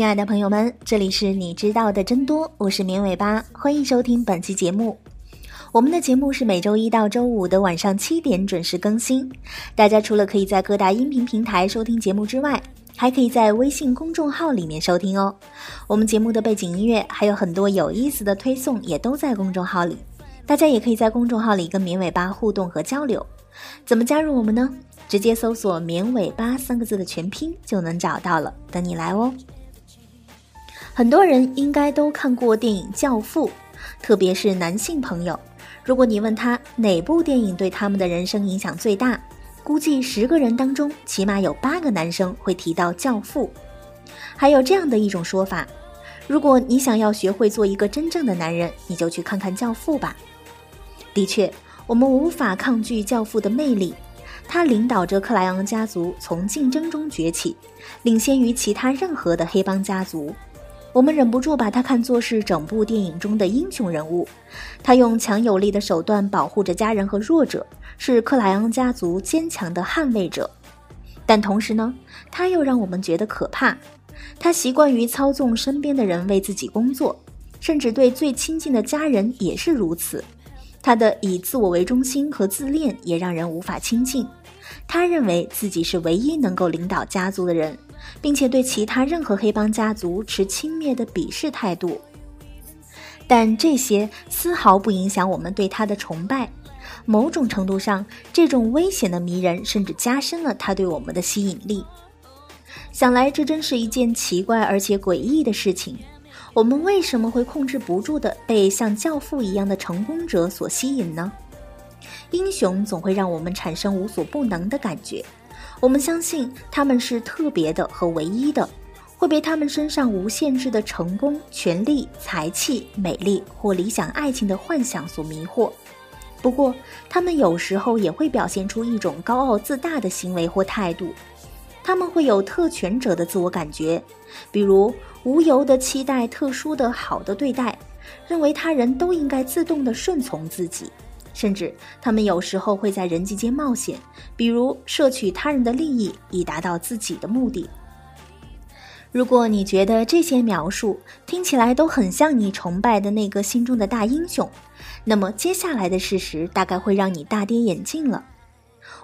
亲爱的朋友们，这里是你知道的真多，我是绵尾巴，欢迎收听本期节目。我们的节目是每周一到周五的晚上七点准时更新。大家除了可以在各大音频平台收听节目之外，还可以在微信公众号里面收听哦。我们节目的背景音乐还有很多有意思的推送，也都在公众号里。大家也可以在公众号里跟绵尾巴互动和交流。怎么加入我们呢？直接搜索“绵尾巴”三个字的全拼就能找到了，等你来哦。很多人应该都看过电影《教父》，特别是男性朋友。如果你问他哪部电影对他们的人生影响最大，估计十个人当中起码有八个男生会提到《教父》。还有这样的一种说法：如果你想要学会做一个真正的男人，你就去看看《教父》吧。的确，我们无法抗拒《教父》的魅力。他领导着克莱昂家族从竞争中崛起，领先于其他任何的黑帮家族。我们忍不住把他看作是整部电影中的英雄人物，他用强有力的手段保护着家人和弱者，是克莱昂家族坚强的捍卫者。但同时呢，他又让我们觉得可怕。他习惯于操纵身边的人为自己工作，甚至对最亲近的家人也是如此。他的以自我为中心和自恋也让人无法亲近。他认为自己是唯一能够领导家族的人。并且对其他任何黑帮家族持轻蔑的鄙视态度，但这些丝毫不影响我们对他的崇拜。某种程度上，这种危险的迷人甚至加深了他对我们的吸引力。想来，这真是一件奇怪而且诡异的事情。我们为什么会控制不住地被像教父一样的成功者所吸引呢？英雄总会让我们产生无所不能的感觉。我们相信他们是特别的和唯一的，会被他们身上无限制的成功、权力、才气、美丽或理想爱情的幻想所迷惑。不过，他们有时候也会表现出一种高傲自大的行为或态度。他们会有特权者的自我感觉，比如无由的期待特殊的好的对待，认为他人都应该自动的顺从自己。甚至，他们有时候会在人际间冒险，比如摄取他人的利益以达到自己的目的。如果你觉得这些描述听起来都很像你崇拜的那个心中的大英雄，那么接下来的事实大概会让你大跌眼镜了。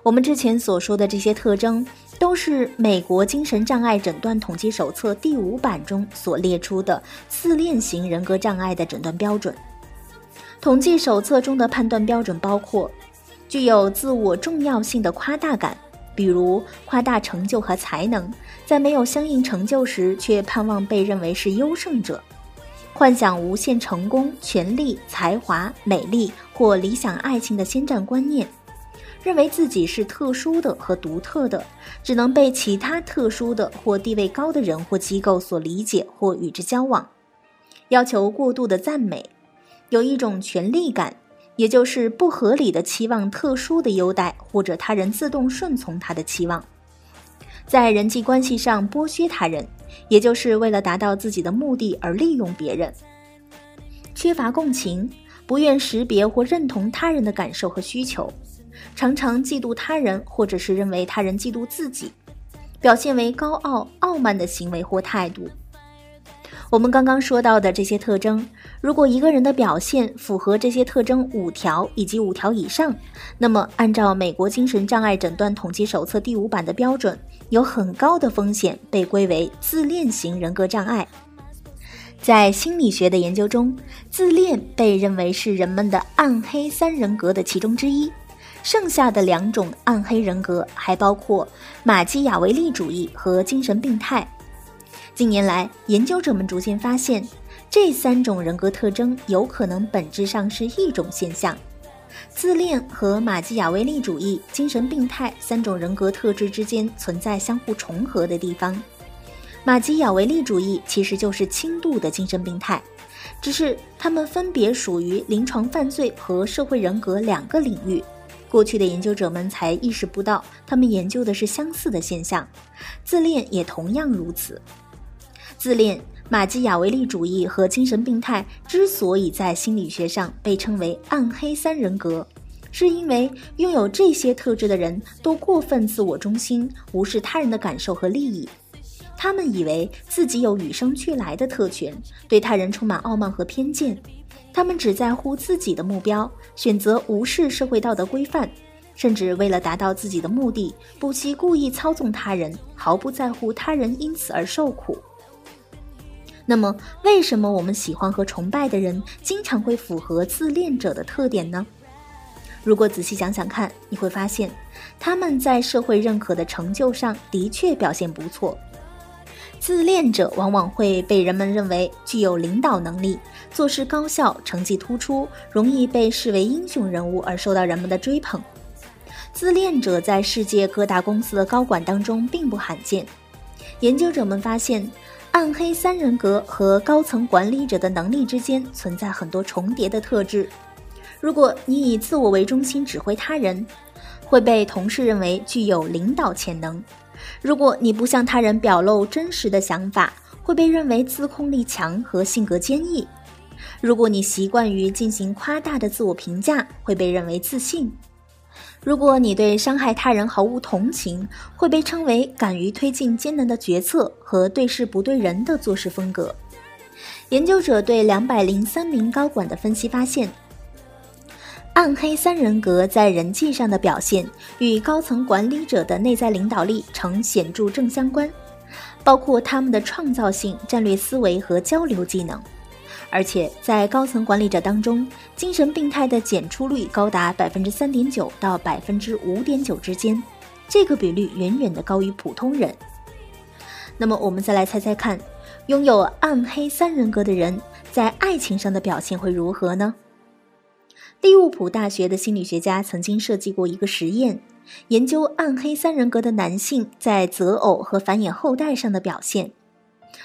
我们之前所说的这些特征，都是美国精神障碍诊断统计手册第五版中所列出的自恋型人格障碍的诊断标准。统计手册中的判断标准包括：具有自我重要性的夸大感，比如夸大成就和才能，在没有相应成就时却盼望被认为是优胜者；幻想无限成功、权力、才华、美丽或理想爱情的先占观念；认为自己是特殊的和独特的，只能被其他特殊的或地位高的人或机构所理解或与之交往；要求过度的赞美。有一种权力感，也就是不合理的期望特殊的优待或者他人自动顺从他的期望，在人际关系上剥削他人，也就是为了达到自己的目的而利用别人。缺乏共情，不愿识别或认同他人的感受和需求，常常嫉妒他人，或者是认为他人嫉妒自己，表现为高傲傲慢的行为或态度。我们刚刚说到的这些特征，如果一个人的表现符合这些特征五条以及五条以上，那么按照美国精神障碍诊断统计手册第五版的标准，有很高的风险被归为自恋型人格障碍。在心理学的研究中，自恋被认为是人们的暗黑三人格的其中之一，剩下的两种暗黑人格还包括马基雅维利主义和精神病态。近年来，研究者们逐渐发现，这三种人格特征有可能本质上是一种现象。自恋和马基雅维利主义、精神病态三种人格特质之间存在相互重合的地方。马基雅维利主义其实就是轻度的精神病态，只是他们分别属于临床犯罪和社会人格两个领域。过去的研究者们才意识不到，他们研究的是相似的现象。自恋也同样如此。自恋、马基雅维利主义和精神病态之所以在心理学上被称为“暗黑三人格”，是因为拥有这些特质的人都过分自我中心，无视他人的感受和利益。他们以为自己有与生俱来的特权，对他人充满傲慢和偏见。他们只在乎自己的目标，选择无视社会道德规范，甚至为了达到自己的目的，不惜故意操纵他人，毫不在乎他人因此而受苦。那么，为什么我们喜欢和崇拜的人经常会符合自恋者的特点呢？如果仔细想想看，你会发现，他们在社会认可的成就上的确表现不错。自恋者往往会被人们认为具有领导能力，做事高效，成绩突出，容易被视为英雄人物而受到人们的追捧。自恋者在世界各大公司的高管当中并不罕见。研究者们发现，暗黑三人格和高层管理者的能力之间存在很多重叠的特质。如果你以自我为中心指挥他人，会被同事认为具有领导潜能。如果你不向他人表露真实的想法，会被认为自控力强和性格坚毅；如果你习惯于进行夸大的自我评价，会被认为自信；如果你对伤害他人毫无同情，会被称为敢于推进艰难的决策和对事不对人的做事风格。研究者对两百零三名高管的分析发现。暗黑三人格在人际上的表现与高层管理者的内在领导力呈显著正相关，包括他们的创造性、战略思维和交流技能。而且在高层管理者当中，精神病态的检出率高达百分之三点九到百分之五点九之间，这个比率远远的高于普通人。那么我们再来猜猜看，拥有暗黑三人格的人在爱情上的表现会如何呢？利物浦大学的心理学家曾经设计过一个实验，研究暗黑三人格的男性在择偶和繁衍后代上的表现。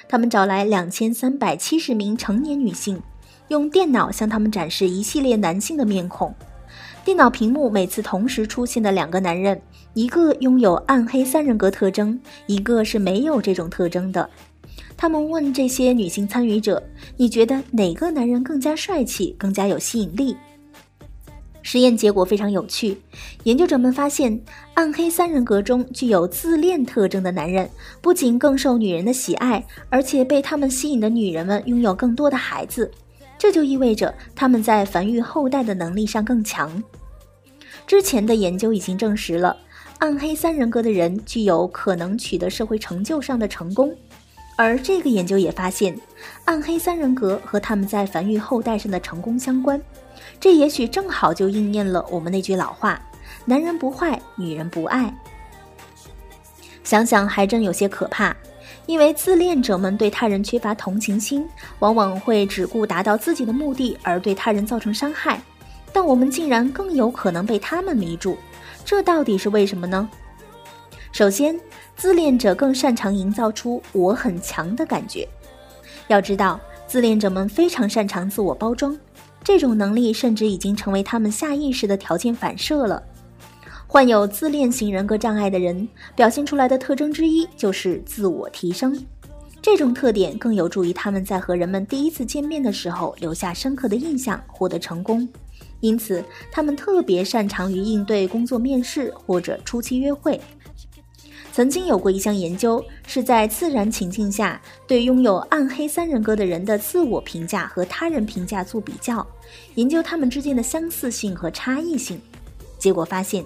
他们找来两千三百七十名成年女性，用电脑向他们展示一系列男性的面孔。电脑屏幕每次同时出现的两个男人，一个拥有暗黑三人格特征，一个是没有这种特征的。他们问这些女性参与者：“你觉得哪个男人更加帅气，更加有吸引力？”实验结果非常有趣，研究者们发现，暗黑三人格中具有自恋特征的男人，不仅更受女人的喜爱，而且被他们吸引的女人们拥有更多的孩子。这就意味着他们在繁育后代的能力上更强。之前的研究已经证实了，暗黑三人格的人具有可能取得社会成就上的成功，而这个研究也发现，暗黑三人格和他们在繁育后代上的成功相关。这也许正好就应验了我们那句老话：“男人不坏，女人不爱。”想想还真有些可怕，因为自恋者们对他人缺乏同情心，往往会只顾达到自己的目的，而对他人造成伤害。但我们竟然更有可能被他们迷住，这到底是为什么呢？首先，自恋者更擅长营造出“我很强”的感觉。要知道，自恋者们非常擅长自我包装。这种能力甚至已经成为他们下意识的条件反射了。患有自恋型人格障碍的人表现出来的特征之一就是自我提升，这种特点更有助于他们在和人们第一次见面的时候留下深刻的印象，获得成功。因此，他们特别擅长于应对工作面试或者初期约会。曾经有过一项研究，是在自然情境下对拥有暗黑三人格的人的自我评价和他人评价做比较，研究他们之间的相似性和差异性。结果发现，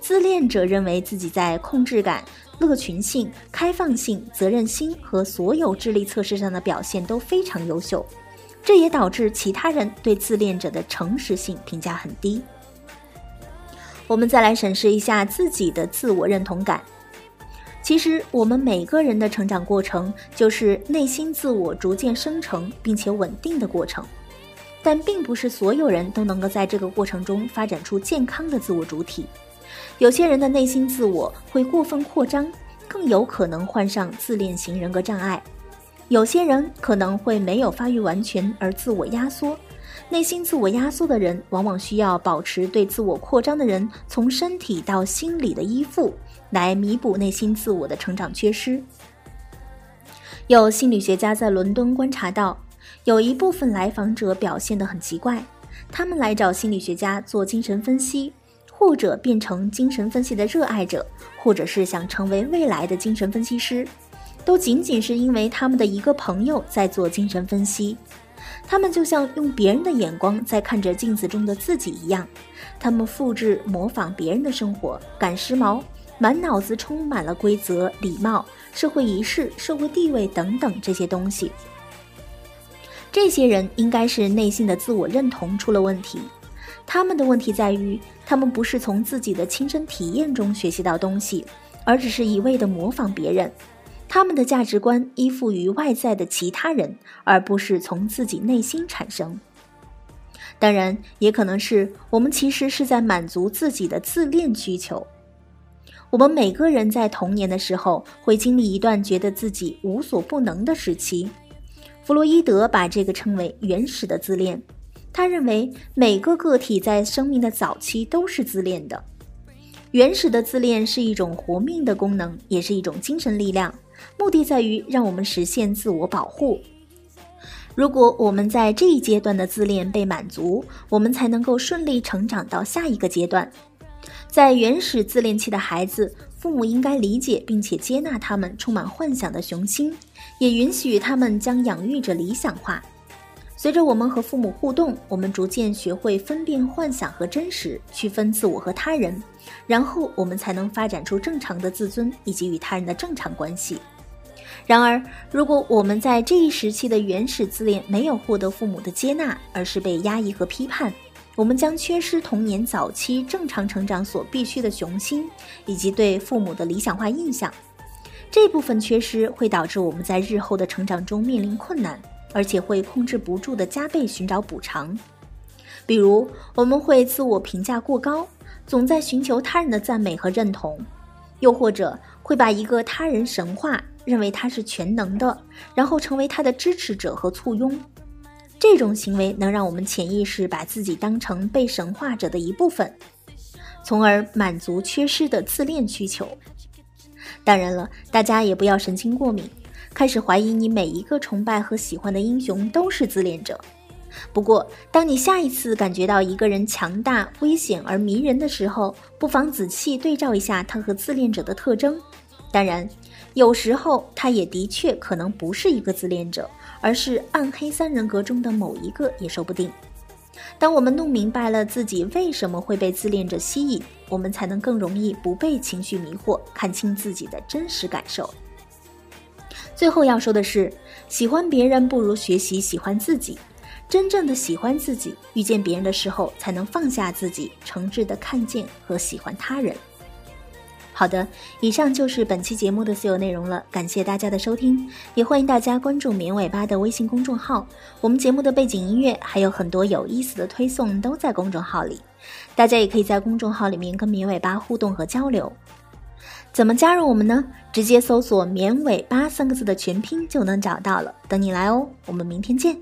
自恋者认为自己在控制感、乐群性、开放性、责任心和所有智力测试上的表现都非常优秀，这也导致其他人对自恋者的诚实性评价很低。我们再来审视一下自己的自我认同感。其实，我们每个人的成长过程就是内心自我逐渐生成并且稳定的过程，但并不是所有人都能够在这个过程中发展出健康的自我主体。有些人的内心自我会过分扩张，更有可能患上自恋型人格障碍；有些人可能会没有发育完全而自我压缩。内心自我压缩的人，往往需要保持对自我扩张的人从身体到心理的依附。来弥补内心自我的成长缺失。有心理学家在伦敦观察到，有一部分来访者表现得很奇怪，他们来找心理学家做精神分析，或者变成精神分析的热爱者，或者是想成为未来的精神分析师。都仅仅是因为他们的一个朋友在做精神分析。他们就像用别人的眼光在看着镜子中的自己一样，他们复制模仿别人的生活，赶时髦，满脑子充满了规则、礼貌、社会仪式、社会地位等等这些东西。这些人应该是内心的自我认同出了问题，他们的问题在于，他们不是从自己的亲身体验中学习到东西，而只是一味的模仿别人。他们的价值观依附于外在的其他人，而不是从自己内心产生。当然，也可能是我们其实是在满足自己的自恋需求。我们每个人在童年的时候会经历一段觉得自己无所不能的时期。弗洛伊德把这个称为原始的自恋。他认为每个个体在生命的早期都是自恋的。原始的自恋是一种活命的功能，也是一种精神力量。目的在于让我们实现自我保护。如果我们在这一阶段的自恋被满足，我们才能够顺利成长到下一个阶段。在原始自恋期的孩子，父母应该理解并且接纳他们充满幻想的雄心，也允许他们将养育者理想化。随着我们和父母互动，我们逐渐学会分辨幻想和真实，区分自我和他人，然后我们才能发展出正常的自尊以及与他人的正常关系。然而，如果我们在这一时期的原始自恋没有获得父母的接纳，而是被压抑和批判，我们将缺失童年早期正常成长所必须的雄心，以及对父母的理想化印象。这部分缺失会导致我们在日后的成长中面临困难。而且会控制不住的加倍寻找补偿，比如我们会自我评价过高，总在寻求他人的赞美和认同，又或者会把一个他人神话，认为他是全能的，然后成为他的支持者和簇拥。这种行为能让我们潜意识把自己当成被神化者的一部分，从而满足缺失的自恋需求。当然了，大家也不要神经过敏。开始怀疑你每一个崇拜和喜欢的英雄都是自恋者。不过，当你下一次感觉到一个人强大、危险而迷人的时候，不妨仔细对照一下他和自恋者的特征。当然，有时候他也的确可能不是一个自恋者，而是暗黑三人格中的某一个也说不定。当我们弄明白了自己为什么会被自恋者吸引，我们才能更容易不被情绪迷惑，看清自己的真实感受。最后要说的是，喜欢别人不如学习喜欢自己。真正的喜欢自己，遇见别人的时候才能放下自己，诚挚的看见和喜欢他人。好的，以上就是本期节目的所有内容了，感谢大家的收听，也欢迎大家关注棉尾巴的微信公众号。我们节目的背景音乐还有很多有意思的推送都在公众号里，大家也可以在公众号里面跟棉尾巴互动和交流。怎么加入我们呢？直接搜索“绵尾巴”三个字的全拼就能找到了，等你来哦。我们明天见。